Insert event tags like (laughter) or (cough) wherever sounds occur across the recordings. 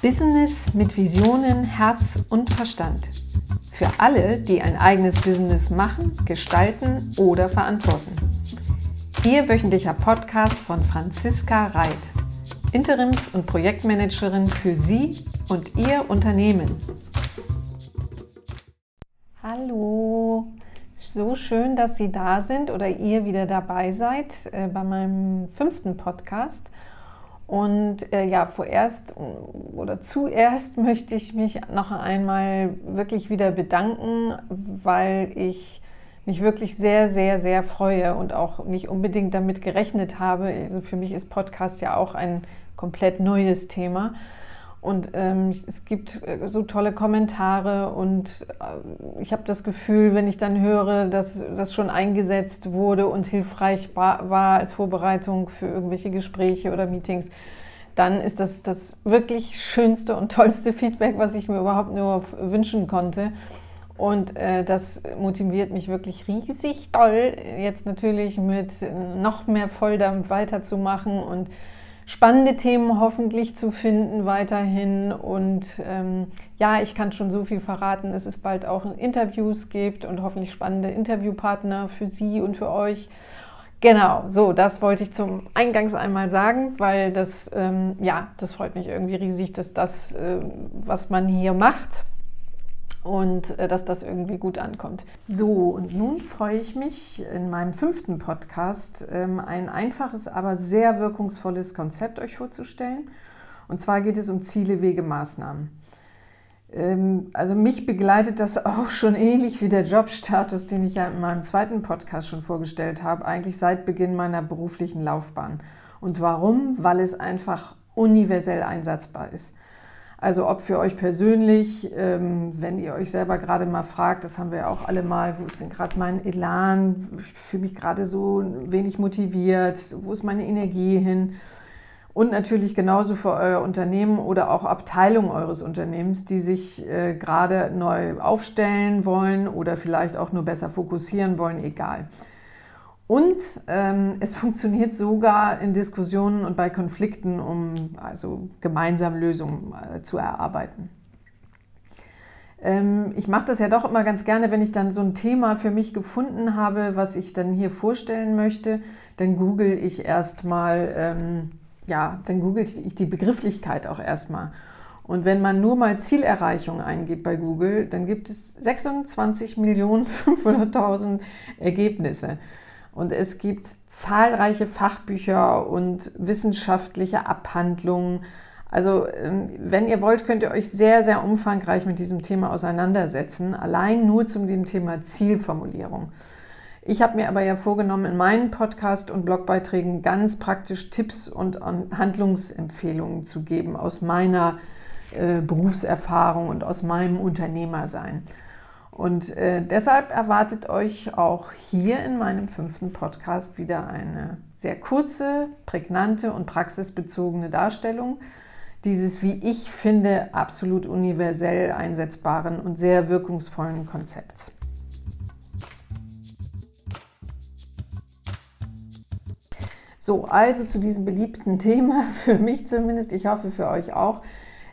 Business mit Visionen, Herz und Verstand. Für alle, die ein eigenes Business machen, gestalten oder verantworten. Ihr wöchentlicher Podcast von Franziska Reit, Interims- und Projektmanagerin für Sie und Ihr Unternehmen. Hallo, so schön, dass Sie da sind oder ihr wieder dabei seid äh, bei meinem fünften Podcast. Und äh, ja, vorerst oder zuerst (laughs) möchte ich mich noch einmal wirklich wieder bedanken, weil ich mich wirklich sehr, sehr, sehr freue und auch nicht unbedingt damit gerechnet habe. Also für mich ist Podcast ja auch ein komplett neues Thema. Und ähm, es gibt äh, so tolle Kommentare und äh, ich habe das Gefühl, wenn ich dann höre, dass das schon eingesetzt wurde und hilfreich war, als Vorbereitung für irgendwelche Gespräche oder Meetings, dann ist das das wirklich schönste und tollste Feedback, was ich mir überhaupt nur wünschen konnte. Und äh, das motiviert mich wirklich riesig toll, jetzt natürlich mit noch mehr Volldampf weiterzumachen und spannende Themen hoffentlich zu finden weiterhin. Und ähm, ja, ich kann schon so viel verraten, dass es bald auch Interviews gibt und hoffentlich spannende Interviewpartner für Sie und für euch. Genau, so, das wollte ich zum Eingangs einmal sagen, weil das, ähm, ja, das freut mich irgendwie riesig, dass das, äh, was man hier macht, und äh, dass das irgendwie gut ankommt. So, und nun freue ich mich in meinem fünften Podcast ähm, ein einfaches, aber sehr wirkungsvolles Konzept euch vorzustellen. Und zwar geht es um Ziele, Wege, Maßnahmen. Ähm, also mich begleitet das (laughs) auch schon ähnlich wie der Jobstatus, den ich ja in meinem zweiten Podcast schon vorgestellt habe, eigentlich seit Beginn meiner beruflichen Laufbahn. Und warum? Weil es einfach universell einsatzbar ist. Also ob für euch persönlich, ähm, wenn ihr euch selber gerade mal fragt, das haben wir auch alle mal, wo ist denn gerade mein Elan, ich fühle mich gerade so wenig motiviert, wo ist meine Energie hin? Und natürlich genauso für euer Unternehmen oder auch Abteilung eures Unternehmens, die sich äh, gerade neu aufstellen wollen oder vielleicht auch nur besser fokussieren wollen, egal. Und ähm, es funktioniert sogar in Diskussionen und bei Konflikten, um also gemeinsam Lösungen äh, zu erarbeiten. Ähm, ich mache das ja doch immer ganz gerne, wenn ich dann so ein Thema für mich gefunden habe, was ich dann hier vorstellen möchte, dann google ich erstmal, ähm, ja, dann google ich die Begrifflichkeit auch erstmal. Und wenn man nur mal Zielerreichung eingibt bei Google, dann gibt es 26.500.000 Ergebnisse. Und es gibt zahlreiche Fachbücher und wissenschaftliche Abhandlungen. Also ähm, wenn ihr wollt, könnt ihr euch sehr, sehr umfangreich mit diesem Thema auseinandersetzen, allein nur zum dem Thema Zielformulierung. Ich habe mir aber ja vorgenommen, in meinen Podcast und Blogbeiträgen ganz praktisch Tipps und Handlungsempfehlungen zu geben aus meiner äh, Berufserfahrung und aus meinem Unternehmersein. Und äh, deshalb erwartet euch auch hier in meinem fünften Podcast wieder eine sehr kurze, prägnante und praxisbezogene Darstellung dieses, wie ich finde, absolut universell einsetzbaren und sehr wirkungsvollen Konzepts. So, also zu diesem beliebten Thema, (laughs) für mich zumindest, ich hoffe für euch auch,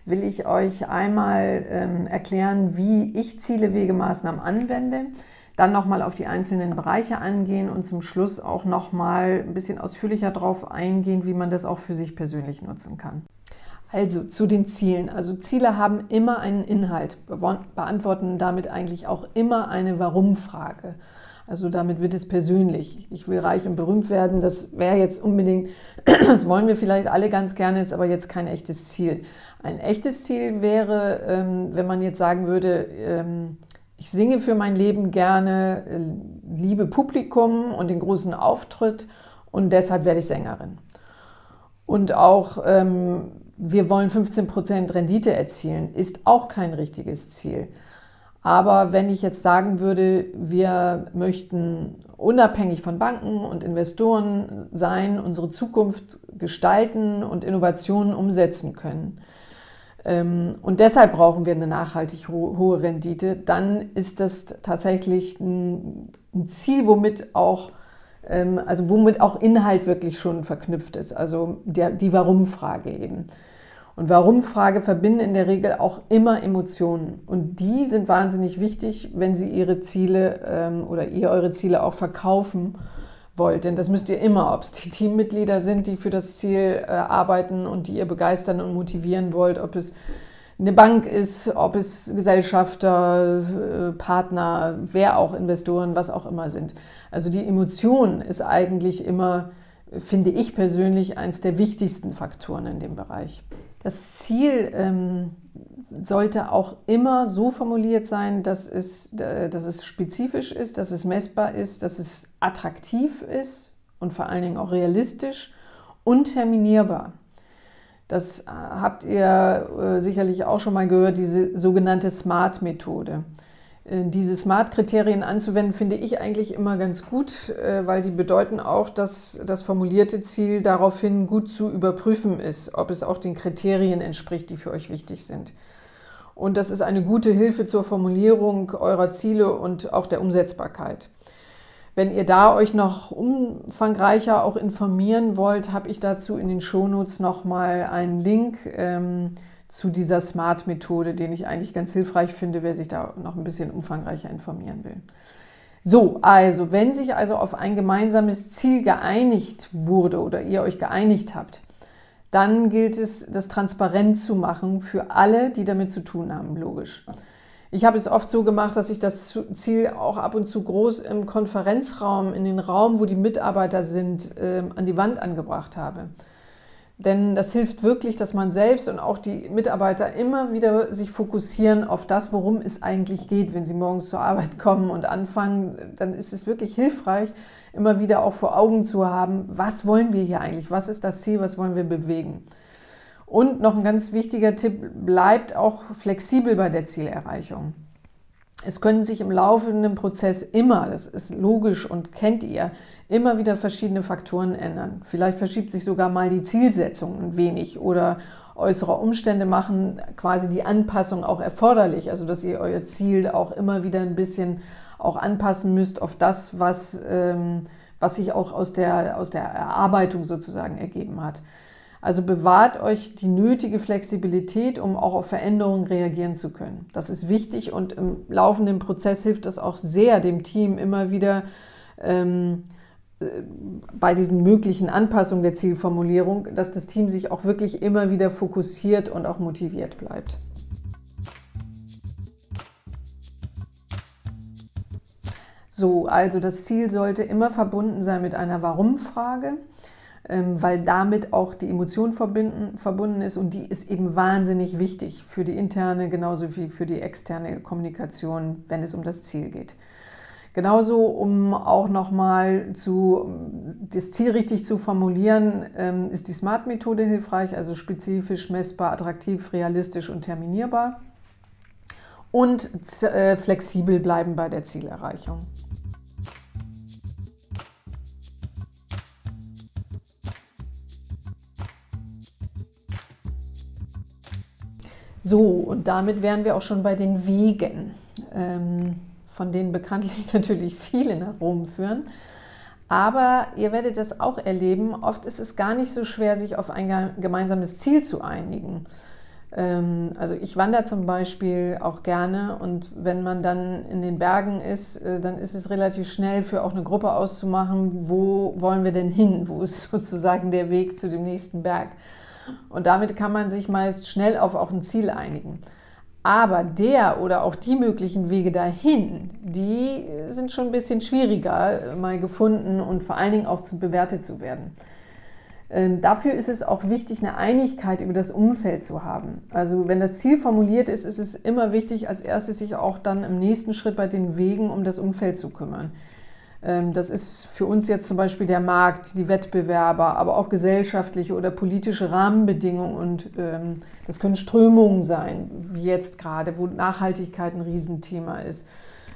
will ich euch einmal ähm, erklären, wie ich Ziele, Wege, Maßnahmen anwende, dann nochmal auf die einzelnen Bereiche angehen und zum Schluss auch nochmal ein bisschen ausführlicher darauf eingehen, wie man das auch für sich persönlich nutzen kann. Also zu den Zielen. Also Ziele haben immer einen Inhalt, beantworten damit eigentlich auch immer eine Warum-Frage. Also damit wird es persönlich. Ich will reich und berühmt werden. Das wäre jetzt unbedingt, (clears throat) das wollen wir vielleicht alle ganz gerne, ist aber jetzt kein echtes Ziel. Ein echtes Ziel wäre, ähm, wenn man jetzt sagen würde, ähm, ich singe für mein Leben gerne, äh, liebe Publikum und den großen Auftritt und deshalb werde ich Sängerin. Und auch ähm, wir wollen 15% Rendite erzielen, ist auch kein richtiges Ziel. Aber wenn ich jetzt sagen würde, wir möchten unabhängig von Banken und Investoren sein, unsere Zukunft gestalten und Innovationen umsetzen können, und deshalb brauchen wir eine nachhaltig hohe Rendite, dann ist das tatsächlich ein Ziel, womit auch, ähm, also womit auch Inhalt wirklich schon verknüpft ist, also der, die Warum-Frage eben. Und Warum-Frage verbinden in der Regel auch immer Emotionen. Und die sind wahnsinnig wichtig, wenn Sie Ihre Ziele ähm, oder ihr eure Ziele auch verkaufen wollt. Denn das müsst ihr immer, ob es die Teammitglieder sind, die für das Ziel äh, arbeiten und die ihr begeistern und motivieren wollt, ob es eine Bank ist, ob es Gesellschafter, äh, Partner, wer auch Investoren, was auch immer sind. Also die Emotion ist eigentlich immer, finde ich persönlich, eines der wichtigsten Faktoren in dem Bereich. Das Ziel ähm, sollte auch immer so formuliert sein, dass es, äh, dass es spezifisch ist, dass es messbar ist, dass es attraktiv ist und vor allen Dingen auch realistisch und terminierbar. Das äh, habt ihr äh, sicherlich auch schon mal gehört, diese sogenannte SMART-Methode. Äh, diese SMART-Kriterien anzuwenden, finde ich eigentlich immer ganz gut, weil die bedeuten auch, dass das formulierte Ziel daraufhin gut zu überprüfen ist, ob es auch den Kriterien entspricht, die für euch wichtig sind. Und das ist eine gute Hilfe zur Formulierung eurer Ziele und auch der Umsetzbarkeit. Wenn ihr da euch noch umfangreicher auch informieren wollt, habe ich dazu in den Shownotes nochmal einen Link ähm, zu dieser Smart-Methode, den ich eigentlich ganz hilfreich finde, wer sich da noch ein bisschen umfangreicher informieren will. So, also wenn sich also auf ein gemeinsames Ziel geeinigt wurde oder ihr euch geeinigt habt, dann gilt es, das transparent zu machen für alle, die damit zu tun haben, logisch. Ich habe es oft so gemacht, dass ich das Ziel auch ab und zu groß im Konferenzraum, in den Raum, wo die Mitarbeiter sind, ähm, an die Wand angebracht habe. Denn das hilft wirklich, dass man selbst und auch die Mitarbeiter immer wieder sich fokussieren auf das, worum es eigentlich geht. Wenn sie morgens zur Arbeit (laughs) kommen und anfangen, dann ist es wirklich hilfreich, immer wieder auch vor Augen zu haben, was wollen wir hier eigentlich? Was ist das Ziel? Was wollen wir bewegen? Und noch ein ganz wichtiger Tipp, bleibt auch flexibel bei der Zielerreichung. Es können sich im laufenden Prozess immer, das ist logisch und kennt ihr, immer wieder verschiedene Faktoren ändern. Vielleicht verschiebt sich sogar mal die Zielsetzung ein wenig oder äußere Umstände machen quasi die Anpassung auch erforderlich, also dass ihr euer Ziel auch immer wieder ein bisschen auch anpassen müsst auf das, was, ähm, was sich auch aus der, aus der Erarbeitung sozusagen ergeben hat. Also bewahrt euch die nötige Flexibilität, um auch auf Veränderungen reagieren zu können. Das ist wichtig und im laufenden Prozess hilft es auch sehr dem Team immer wieder ähm, äh, bei diesen möglichen Anpassungen der Zielformulierung, dass das Team sich auch wirklich immer wieder fokussiert und auch motiviert bleibt. So, also das Ziel sollte immer verbunden sein mit einer Warum-Frage. Ähm, weil damit auch die Emotion verbunden ist und die ist eben wahnsinnig wichtig für die interne genauso wie für die externe Kommunikation, wenn es um das Ziel geht. Genauso, um auch nochmal das Ziel richtig zu formulieren, ähm, ist die SMART-Methode hilfreich, also spezifisch, messbar, attraktiv, realistisch und terminierbar. Und äh, flexibel bleiben bei der Zielerreichung. So, und damit wären wir auch schon bei den Wegen, ähm, von denen bekanntlich (laughs) natürlich viele nach Rom führen. Aber ihr werdet das auch erleben, oft ist es gar nicht so schwer, sich auf ein gemeinsames Ziel zu einigen. Ähm, also ich wandere zum Beispiel auch gerne und wenn man dann in den Bergen ist, äh, dann ist es relativ schnell für auch eine Gruppe auszumachen, wo wollen wir denn hin, wo ist (laughs) sozusagen der Weg zu dem nächsten Berg. Und damit kann man sich meist schnell auf auch ein Ziel einigen. Aber der oder auch die möglichen Wege dahin, die sind schon ein bisschen schwieriger mal gefunden und vor allen Dingen auch zu bewertet zu werden. Ähm, dafür ist es auch wichtig, eine Einigkeit über das Umfeld zu haben. Also wenn das Ziel formuliert ist, ist es immer wichtig, als erstes sich auch dann im nächsten Schritt bei den Wegen um das Umfeld zu kümmern. Ähm, das ist für uns jetzt zum Beispiel der Markt, die Wettbewerber, aber auch gesellschaftliche oder politische Rahmenbedingungen und ähm, das können Strömungen sein, wie jetzt gerade, wo Nachhaltigkeit ein Riesenthema ist.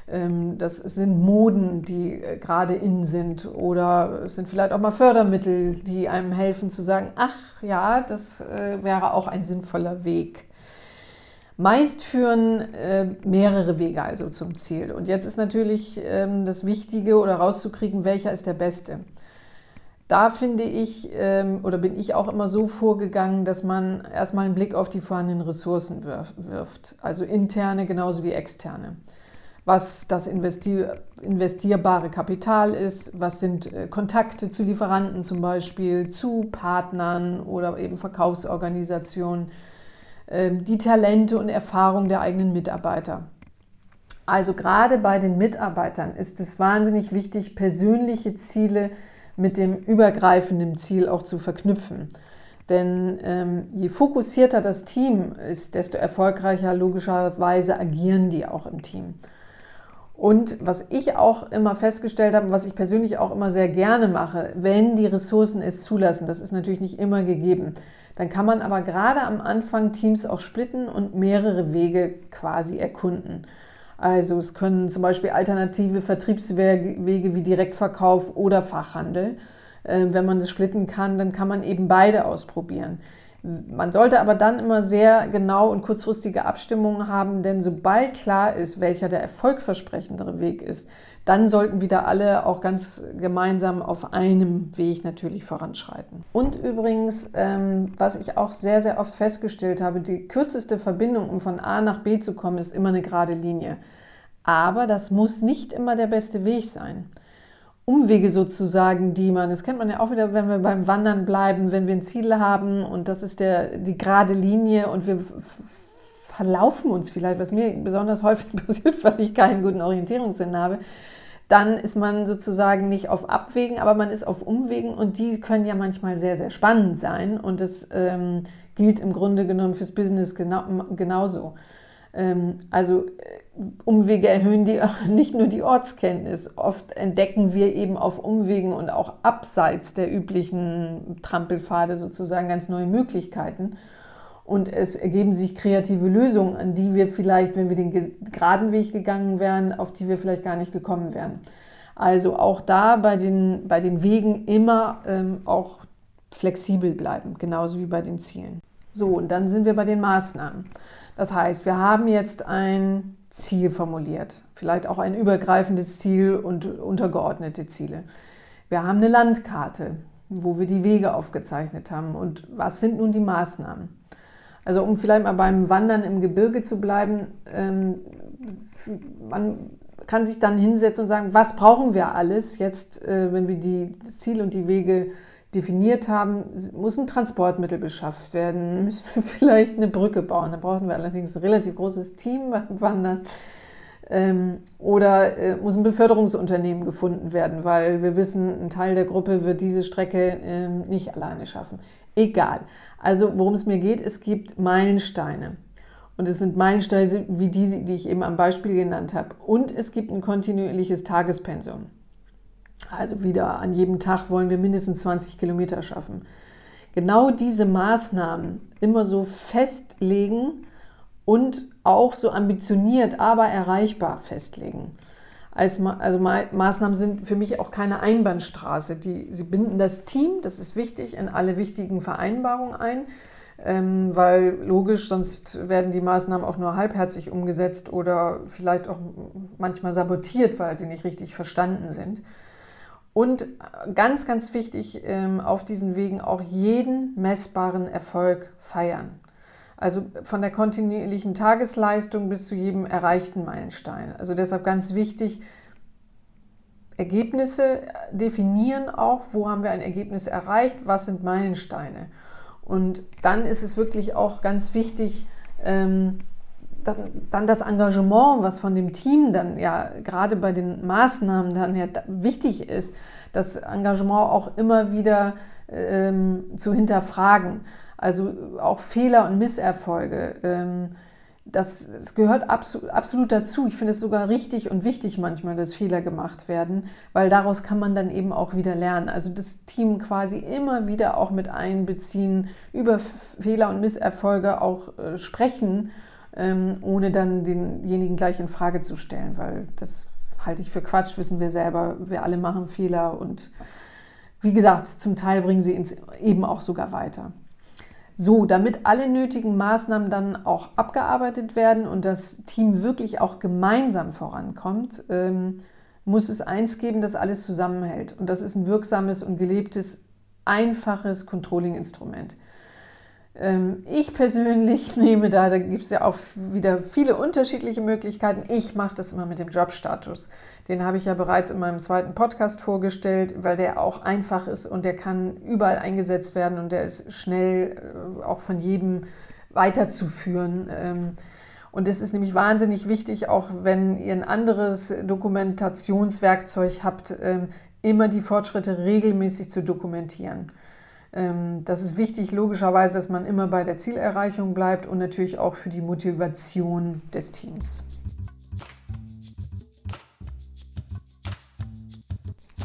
Ähm, das sind Moden, die äh, gerade in sind oder es sind vielleicht auch mal Fördermittel, die einem helfen zu sagen, ach ja, das äh, wäre auch ein sinnvoller Weg. Meist führen äh, mehrere Wege also zum Ziel. Und jetzt ist natürlich ähm, das Wichtige oder rauszukriegen, welcher ist der beste. da finde ich ähm, oder bin ich auch immer so vorgegangen, dass man erstmal einen Blick auf die vorhandenen Ressourcen wirft, also interne genauso wie externe. Was das investier investierbare Kapital ist, was sind äh, Kontakte zu Lieferanten zum Beispiel, zu Partnern oder eben Verkaufsorganisationen, die Talente und Erfahrung der eigenen Mitarbeiter. Also gerade bei den Mitarbeitern ist es wahnsinnig wichtig, persönliche Ziele mit dem übergreifenden Ziel auch zu verknüpfen. Denn ähm, je fokussierter das Team ist, desto erfolgreicher logischerweise agieren die auch im Team. Und was ich auch immer festgestellt habe, was ich persönlich auch immer sehr gerne mache, wenn die Ressourcen es zulassen, das ist natürlich nicht immer gegeben, dann kann man aber gerade am Anfang Teams auch splitten und mehrere Wege quasi erkunden. Also es können zum Beispiel alternative Vertriebswege wie Direktverkauf oder Fachhandel. Äh, wenn man das splitten kann, dann kann man eben beide ausprobieren. Man sollte aber dann immer sehr genau und kurzfristige Abstimmungen haben, denn sobald klar ist, welcher der erfolgversprechendere Weg ist, dann sollten wieder alle auch ganz gemeinsam auf einem Weg natürlich voranschreiten. Und übrigens, ähm, was ich auch sehr, sehr oft festgestellt habe, die kürzeste Verbindung, um von A nach B zu kommen, ist immer eine gerade Linie. Aber das muss nicht immer der beste Weg sein. Umwege sozusagen, die man, das kennt man ja auch wieder, wenn wir beim Wandern bleiben, wenn wir ein Ziel haben und das ist der, die gerade Linie und wir verlaufen uns vielleicht, was mir besonders häufig (laughs) passiert, weil ich keinen guten Orientierungssinn habe, dann ist man sozusagen nicht auf Abwägen, aber man ist auf Umwegen und die können ja manchmal sehr, sehr spannend sein und das ähm, gilt im Grunde genommen fürs Business genau, genauso. Ähm, also äh, Umwege erhöhen die, (laughs) nicht nur die Ortskenntnis. Oft entdecken wir eben auf Umwegen und auch abseits der üblichen Trampelpfade sozusagen ganz neue Möglichkeiten. Und es ergeben sich kreative Lösungen, an die wir vielleicht, wenn wir den geraden Weg gegangen wären, auf die wir vielleicht gar nicht gekommen wären. Also auch da bei den, bei den Wegen immer ähm, auch flexibel bleiben, genauso wie bei den Zielen. So, und dann sind wir bei den Maßnahmen. Das heißt, wir haben jetzt ein Ziel formuliert, vielleicht auch ein übergreifendes Ziel und untergeordnete Ziele. Wir haben eine Landkarte, wo wir die Wege aufgezeichnet haben und was sind nun die Maßnahmen. Also um vielleicht mal beim Wandern im Gebirge zu bleiben, ähm, man kann sich dann hinsetzen und sagen, was brauchen wir alles jetzt, äh, wenn wir die, Ziel und die Wege definiert haben, muss ein Transportmittel beschafft werden, (laughs) müssen wir vielleicht eine Brücke bauen. Da brauchen wir allerdings ein relativ großes Team (laughs) beim Wandern. Ähm, oder äh, muss ein Beförderungsunternehmen gefunden werden, weil wir wissen, ein Teil der Gruppe wird diese Strecke ähm, nicht alleine schaffen. Egal. Also worum es mir geht, es gibt Meilensteine. Und es sind Meilensteine wie diese, die ich eben am Beispiel genannt habe. Und es gibt ein kontinuierliches Tagespensum. Also wieder an jedem Tag wollen wir mindestens 20 Kilometer schaffen. Genau diese Maßnahmen immer so festlegen und auch so ambitioniert, aber erreichbar festlegen. Also Maßnahmen sind für mich auch keine Einbahnstraße. Die, sie binden das Team, das ist wichtig, in alle wichtigen Vereinbarungen ein, ähm, weil logisch, sonst werden die Maßnahmen auch nur halbherzig umgesetzt oder vielleicht auch manchmal sabotiert, weil sie nicht richtig verstanden sind. Und ganz, ganz wichtig, ähm, auf diesen Wegen auch jeden messbaren Erfolg feiern. Also von der kontinuierlichen Tagesleistung bis zu jedem erreichten Meilenstein. Also deshalb ganz wichtig, Ergebnisse definieren auch, wo haben wir ein Ergebnis erreicht, was sind Meilensteine. Und dann ist es wirklich auch ganz wichtig, ähm, dann das Engagement, was von dem Team dann ja gerade bei den Maßnahmen dann ja wichtig ist, das Engagement auch immer wieder ähm, zu hinterfragen. Also auch Fehler und Misserfolge. Ähm, das, das, gehört absolut, absolut dazu. Ich finde es sogar richtig und wichtig manchmal, dass Fehler gemacht werden, weil daraus kann man dann eben auch wieder lernen. Also das Team quasi immer wieder auch mit einbeziehen, über Fehler und Misserfolge auch äh, sprechen ähm, ohne dann denjenigen gleich in Frage zu stellen, weil das halte ich für Quatsch, wissen wir selber, wir alle machen Fehler und wie gesagt, zum Teil bringen sie uns eben auch sogar weiter. So, damit alle nötigen Maßnahmen dann auch abgearbeitet werden und das Team wirklich auch gemeinsam vorankommt, ähm, muss es eins geben, das alles zusammenhält. Und das ist ein wirksames und gelebtes, einfaches Controlling-Instrument. Ähm, ich persönlich (laughs) nehme da, da gibt es ja auch wieder viele unterschiedliche Möglichkeiten. Ich mache das immer mit dem Jobstatus. Den habe ich ja bereits in meinem zweiten Podcast vorgestellt, weil der auch einfach ist und der kann überall eingesetzt werden und der ist schnell äh, auch von jedem weiterzuführen. Ähm, und es ist nämlich wahnsinnig wichtig, auch wenn ihr ein anderes Dokumentationswerkzeug habt, ähm, immer die Fortschritte regelmäßig zu dokumentieren. Ähm, das ist wichtig, logischerweise, dass man immer bei der Zielerreichung bleibt und natürlich auch für die Motivation des Teams.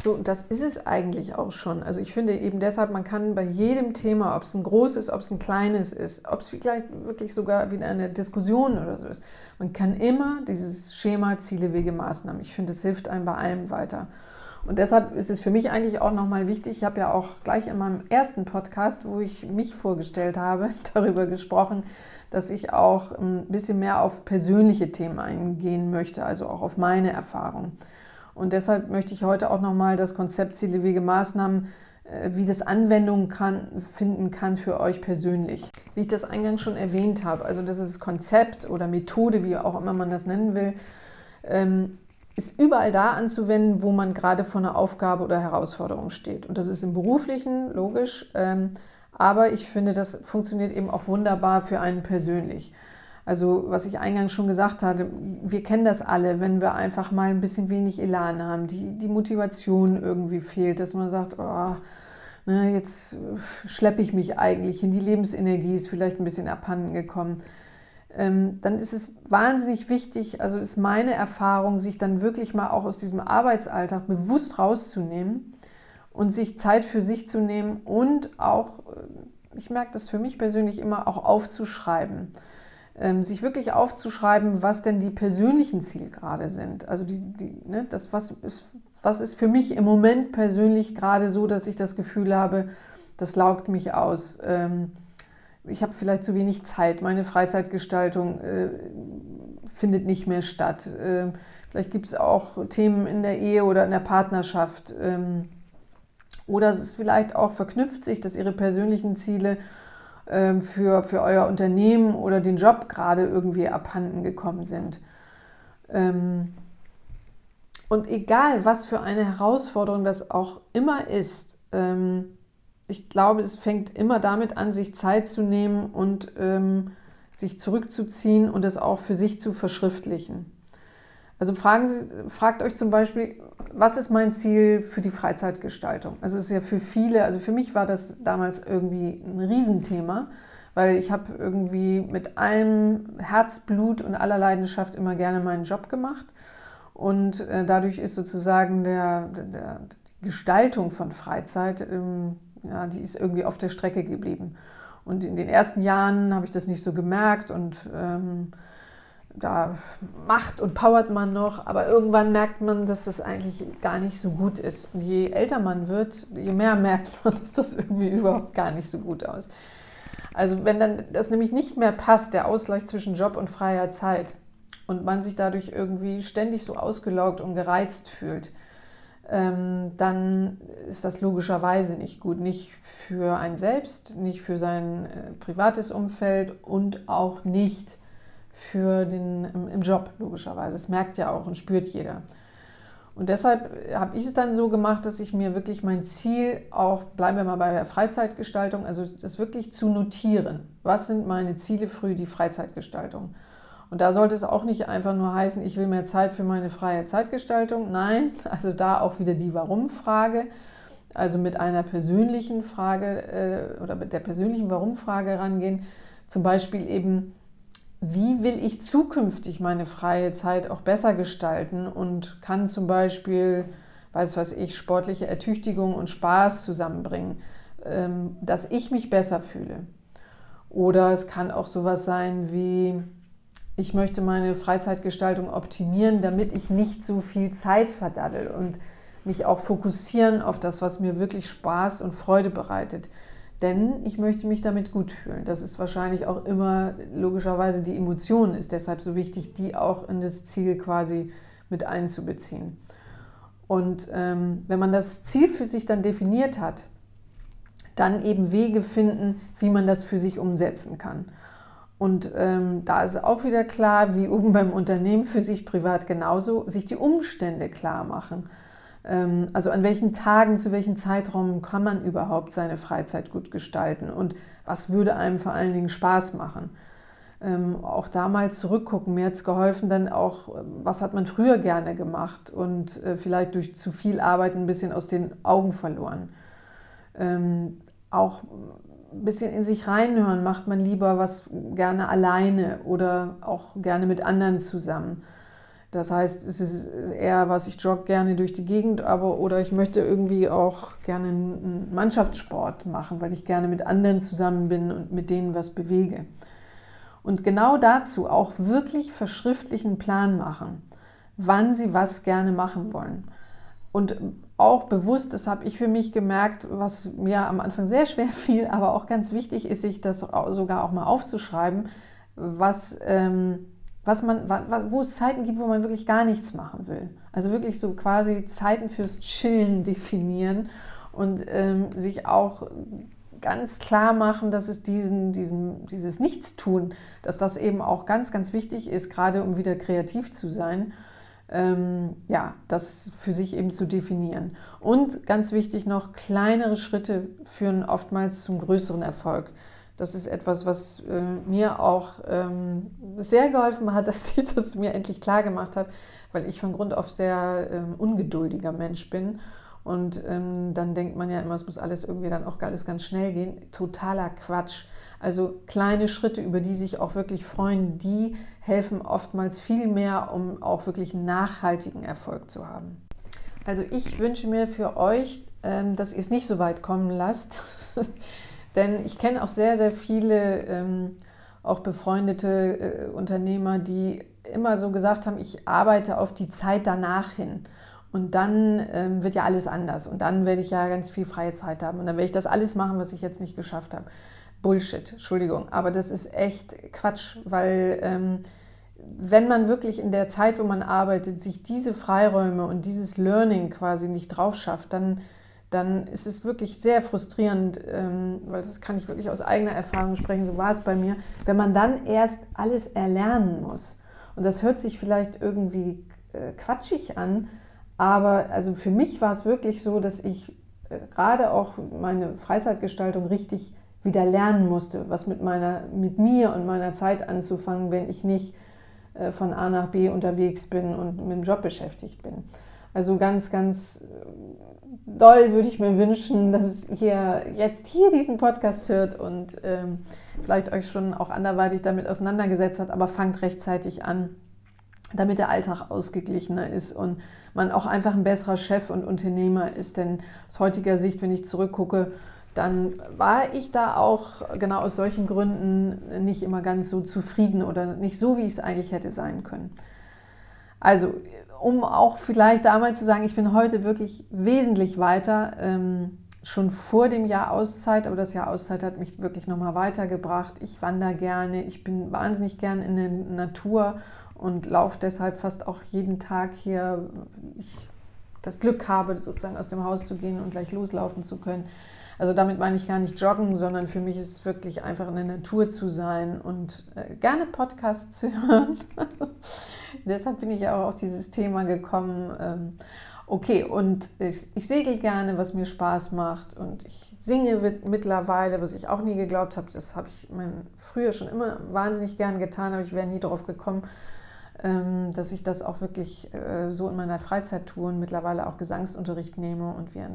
So, und das ist es eigentlich auch schon. Also ich finde eben deshalb, man kann bei jedem Thema, ob es ein großes, ob es ein kleines ist, ob es vielleicht wirklich sogar wieder eine Diskussion oder so ist, man kann immer dieses Schema Ziele, Wege, Maßnahmen. Ich finde, es hilft einem bei allem weiter. Und deshalb ist es für mich eigentlich auch nochmal wichtig, ich habe ja auch gleich in meinem ersten Podcast, wo ich mich vorgestellt habe, (laughs) darüber gesprochen, dass ich auch ein bisschen mehr auf persönliche Themen eingehen möchte, also auch auf meine Erfahrungen. Und deshalb möchte ich heute auch nochmal das Konzept Ziele, Wege, Maßnahmen, äh, wie das Anwendung kann, finden kann für euch persönlich. Wie ich das eingangs schon erwähnt habe, also das ist Konzept oder Methode, wie auch immer man das nennen will, ähm, ist überall da anzuwenden, wo man gerade vor einer Aufgabe oder Herausforderung steht. Und das ist im beruflichen, logisch, ähm, aber ich finde, das funktioniert eben auch wunderbar für einen persönlich. Also was ich eingangs schon gesagt hatte, wir kennen das alle, wenn wir einfach mal ein bisschen wenig Elan haben, die, die Motivation irgendwie fehlt, dass man sagt, oh, ne, jetzt schleppe ich mich eigentlich hin, die Lebensenergie ist vielleicht ein bisschen abhanden gekommen ähm, dann ist es wahnsinnig wichtig, also ist meine Erfahrung, sich dann wirklich mal auch aus diesem Arbeitsalltag bewusst rauszunehmen und sich Zeit für sich zu nehmen und auch, äh, ich merke das für mich persönlich immer, auch aufzuschreiben. Ähm, sich wirklich aufzuschreiben, was denn die persönlichen Ziele gerade sind. Also die, die, ne, das, was ist, was ist für mich im Moment persönlich gerade so, dass ich das Gefühl habe, das laugt mich aus. Ähm, ich habe vielleicht zu wenig Zeit, meine Freizeitgestaltung äh, findet nicht mehr statt. Äh, vielleicht gibt es auch Themen in der Ehe oder in der Partnerschaft. Ähm, oder es ist vielleicht auch verknüpft sich, dass Ihre persönlichen Ziele äh, für, für euer Unternehmen oder den Job gerade irgendwie abhanden gekommen sind. Ähm, und egal, was für eine Herausforderung das auch immer ist, ähm, ich glaube, es fängt immer damit an, sich Zeit zu nehmen und ähm, sich zurückzuziehen und es auch für sich zu verschriftlichen. Also fragen Sie, fragt euch zum Beispiel, was ist mein Ziel für die Freizeitgestaltung? Also es ist ja für viele, also für mich war das damals irgendwie ein Riesenthema, weil ich habe irgendwie mit allem Herzblut und aller Leidenschaft immer gerne meinen Job gemacht. Und äh, dadurch ist sozusagen der, der, die Gestaltung von Freizeit ähm, ja, die ist irgendwie auf der Strecke geblieben. Und in den ersten Jahren habe ich das nicht so gemerkt und ähm, da macht und powert man noch, aber irgendwann merkt man, dass das eigentlich gar nicht so gut ist. Und je älter man wird, je mehr merkt (laughs) man, dass das irgendwie überhaupt gar nicht so gut aus. Also wenn dann das nämlich nicht mehr passt, der Ausgleich zwischen Job und freier Zeit und man sich dadurch irgendwie ständig so ausgelaugt und gereizt fühlt, ähm, dann ist das logischerweise nicht gut. Nicht für einen selbst, nicht für sein äh, privates Umfeld und auch nicht für den im, im, Job, logischerweise. Das merkt ja auch und spürt jeder. Und deshalb habe ich es dann so gemacht, dass ich mir wirklich mein Ziel auch, bleiben wir mal bei der Freizeitgestaltung, also das wirklich zu notieren. Was sind meine Ziele für die Freizeitgestaltung? Und da sollte es auch nicht einfach nur heißen, ich will mehr Zeit für meine freie Zeitgestaltung. Nein, also da auch wieder die Warum-Frage. Also mit einer persönlichen Frage äh, oder mit der persönlichen Warum-Frage rangehen. Zum Beispiel eben, wie will ich zukünftig meine freie Zeit auch besser gestalten und kann zum Beispiel, weiß was ich, sportliche Ertüchtigung und Spaß zusammenbringen, ähm, dass ich mich besser fühle. Oder es kann auch sowas sein wie, ich möchte meine Freizeitgestaltung optimieren, damit ich nicht so viel Zeit verdaddel und mich auch fokussieren auf das, was mir wirklich Spaß und Freude bereitet. Denn ich möchte mich damit gut fühlen. Das ist wahrscheinlich auch immer logischerweise die Emotion ist deshalb so wichtig, die auch in das Ziel quasi mit einzubeziehen. Und ähm, wenn man das Ziel für sich dann definiert hat, dann eben Wege finden, wie man das für sich umsetzen kann. Und ähm, da ist auch wieder klar, wie oben beim Unternehmen für sich privat genauso, sich die Umstände klar machen. Ähm, also an welchen Tagen, zu welchen Zeitraum kann man überhaupt seine Freizeit gut gestalten und was würde einem vor allen Dingen Spaß machen. Ähm, auch da mal zurückgucken, mir hat es geholfen, dann auch, was hat man früher gerne gemacht und äh, vielleicht durch zu viel Arbeit ein bisschen aus den Augen verloren. Ähm, auch ein bisschen in sich reinhören, macht man lieber was gerne alleine oder auch gerne mit anderen zusammen. Das heißt, es ist eher was, ich jogge gerne durch die Gegend, aber oder ich möchte irgendwie auch gerne einen Mannschaftssport machen, weil ich gerne mit anderen zusammen bin und mit denen was bewege. Und genau dazu auch wirklich verschriftlichen Plan machen, wann sie was gerne machen wollen. Und auch bewusst, das habe ich für mich gemerkt, was mir am Anfang sehr schwer (laughs) fiel, aber auch ganz wichtig ist, sich das sogar auch mal aufzuschreiben, was, ähm, was man, wo es Zeiten gibt, wo man wirklich gar nichts machen will. Also wirklich so quasi Zeiten fürs Chillen (laughs) definieren und ähm, sich auch ganz klar machen, dass es diesen, diesen, dieses Nichtstun, dass das eben auch ganz, ganz wichtig ist, gerade um wieder kreativ zu sein ähm, ja, das für sich eben zu definieren. Und ganz wichtig noch, kleinere Schritte führen oftmals zum größeren Erfolg. Das ist etwas, was äh, mir auch ähm, sehr geholfen hat, (laughs) als ich das mir endlich klar gemacht habe, weil ich von Grund auf sehr ähm, ungeduldiger Mensch bin. Und ähm, dann denkt man ja immer, es muss alles irgendwie dann auch alles ganz schnell gehen. Totaler Quatsch. Also kleine Schritte, über die sich auch wirklich freuen, die helfen oftmals viel mehr, um auch wirklich nachhaltigen Erfolg zu haben. Also ich wünsche mir für euch, ähm, dass ihr es nicht so weit kommen lasst, (laughs) denn ich kenne auch sehr, sehr viele ähm, auch befreundete äh, Unternehmer, die immer so gesagt haben, ich arbeite auf die Zeit danach hin. Und dann ähm, wird ja alles anders. Und dann werde ich ja ganz viel freie Zeit haben. Und dann werde ich das alles machen, was ich jetzt nicht geschafft habe. Bullshit, Entschuldigung, aber das ist echt Quatsch, weil ähm, wenn man wirklich in der Zeit, wo man arbeitet, sich diese Freiräume und dieses Learning quasi nicht drauf schafft, dann, dann ist es wirklich sehr frustrierend, ähm, weil das kann ich wirklich aus eigener Erfahrung sprechen, so war es bei mir, wenn man dann erst alles erlernen muss. Und das hört sich vielleicht irgendwie äh, quatschig an, aber also für mich war es wirklich so, dass ich äh, gerade auch meine Freizeitgestaltung richtig wieder lernen musste, was mit, meiner, mit mir und meiner Zeit anzufangen, wenn ich nicht äh, von A nach B unterwegs bin und mit dem Job beschäftigt bin. Also ganz, ganz äh, doll würde ich mir wünschen, dass ihr jetzt hier diesen Podcast hört und ähm, vielleicht euch schon auch anderweitig damit auseinandergesetzt habt, aber fangt rechtzeitig an, damit der Alltag ausgeglichener ist und man auch einfach ein besserer Chef und Unternehmer ist. Denn aus heutiger Sicht, wenn ich zurückgucke, dann war ich da auch genau aus solchen Gründen nicht immer ganz so zufrieden oder nicht so, wie es eigentlich hätte sein können. Also, um auch vielleicht damals zu sagen, ich bin heute wirklich wesentlich weiter, ähm, schon vor dem Jahr Auszeit, aber das Jahr Auszeit hat mich wirklich nochmal weitergebracht. Ich wandere gerne, ich bin wahnsinnig gern in der Natur und laufe deshalb fast auch jeden Tag hier. Ich das Glück habe, sozusagen aus dem Haus zu gehen und gleich loslaufen zu können. Also damit meine ich gar nicht joggen, sondern für mich ist es wirklich einfach in der Natur zu sein und äh, gerne Podcasts zu (laughs) hören. Deshalb bin ich auch auf dieses Thema gekommen. Ähm, okay, und ich, ich segel gerne, was mir Spaß macht und ich singe mittlerweile, was ich auch nie geglaubt habe. Das habe ich mein, früher schon immer wahnsinnig gern getan, aber ich wäre nie darauf gekommen, dass ich das auch wirklich äh, so in meiner Freizeit tue und mittlerweile auch Gesangsunterricht nehme und wir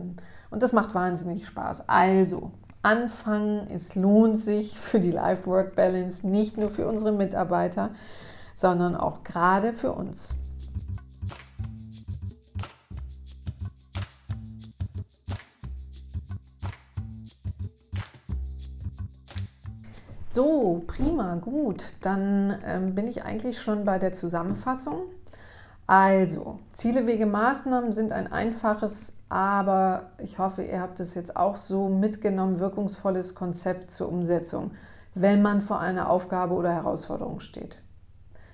und das macht wahnsinnig Spaß. Also, anfangen, es lohnt sich für die Life-Work-Balance, nicht nur für unsere Mitarbeiter, sondern auch gerade für uns. So, prima, gut. Dann ähm, bin ich eigentlich schon bei der Zusammenfassung. Also, Ziele, Wege, Maßnahmen sind ein einfaches aber ich hoffe, ihr habt es jetzt auch so mitgenommen, wirkungsvolles Konzept zur Umsetzung, wenn man vor einer Aufgabe oder Herausforderung steht.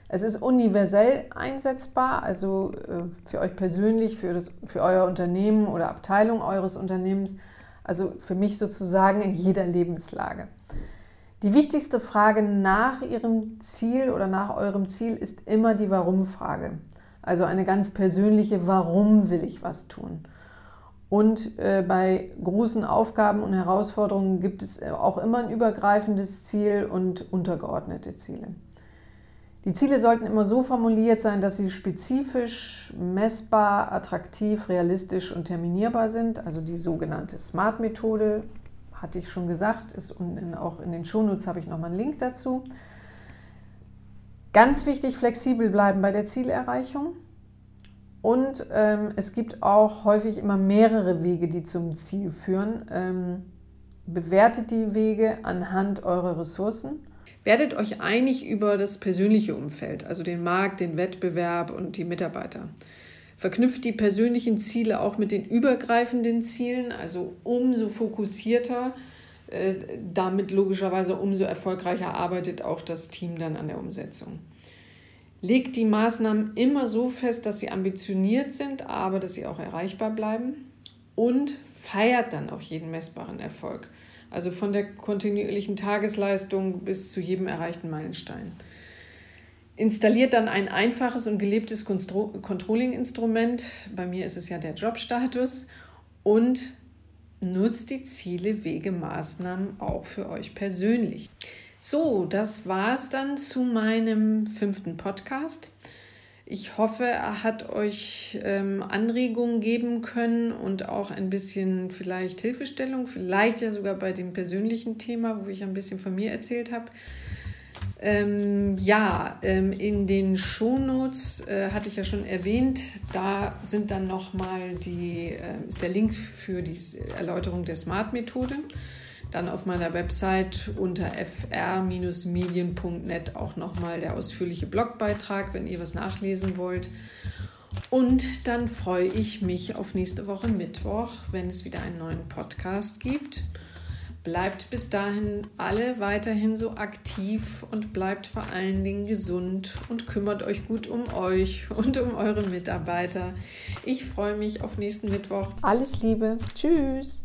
Es ist universell einsetzbar, also äh, für euch persönlich, für, das, für euer Unternehmen oder Abteilung eures Unternehmens, also für mich sozusagen in jeder Lebenslage. Die wichtigste Frage nach Ihrem Ziel oder nach eurem Ziel ist immer die Warum-Frage. Also eine ganz persönliche, warum will ich was tun? Und äh, bei großen Aufgaben und Herausforderungen gibt es auch immer ein übergreifendes Ziel und untergeordnete Ziele. Die Ziele sollten immer so formuliert sein, dass sie spezifisch, messbar, attraktiv, realistisch und terminierbar sind. Also die sogenannte SMART-Methode, hatte ich schon gesagt, ist und auch in den Shownotes habe ich nochmal einen Link dazu. Ganz wichtig, flexibel bleiben bei der Zielerreichung. Und ähm, es gibt auch häufig immer mehrere Wege, die zum Ziel führen. Ähm, bewertet die Wege anhand eurer Ressourcen Werdet euch einig über das persönliche Umfeld, also den Markt, den Wettbewerb und die Mitarbeiter. Verknüpft die persönlichen Ziele auch mit den übergreifenden Zielen, also umso fokussierter, äh, damit logischerweise umso erfolgreicher arbeitet auch das Team dann an der Umsetzung. Legt die Maßnahmen immer so fest, dass sie ambitioniert sind, aber dass sie auch erreichbar bleiben und feiert dann auch jeden messbaren Erfolg. Also von der kontinuierlichen Tagesleistung bis zu jedem erreichten Meilenstein. Installiert dann ein einfaches und gelebtes Controlling-Instrument. Bei mir ist es ja der Jobstatus. Und nutzt die Ziele, Wege, Maßnahmen auch für euch persönlich. So, das war es dann zu meinem fünften Podcast. Ich hoffe, er hat euch ähm, Anregungen geben können und auch ein bisschen vielleicht Hilfestellung, vielleicht ja sogar bei dem persönlichen Thema, wo ich ein bisschen von mir erzählt habe. Ähm, ja, ähm, in den Shownotes äh, hatte ich ja schon erwähnt, da sind dann nochmal die, äh, ist der Link für die Erläuterung der Smart-Methode dann auf meiner Website unter fr-medien.net auch nochmal der ausführliche Blogbeitrag, wenn ihr was nachlesen wollt. Und dann freue ich mich auf nächste Woche Mittwoch, wenn es wieder einen neuen Podcast gibt. Bleibt bis dahin alle weiterhin so aktiv und bleibt vor allen Dingen gesund und kümmert euch gut um euch (laughs) und um eure Mitarbeiter. Ich freue mich auf nächsten Mittwoch. Alles Liebe. Tschüss.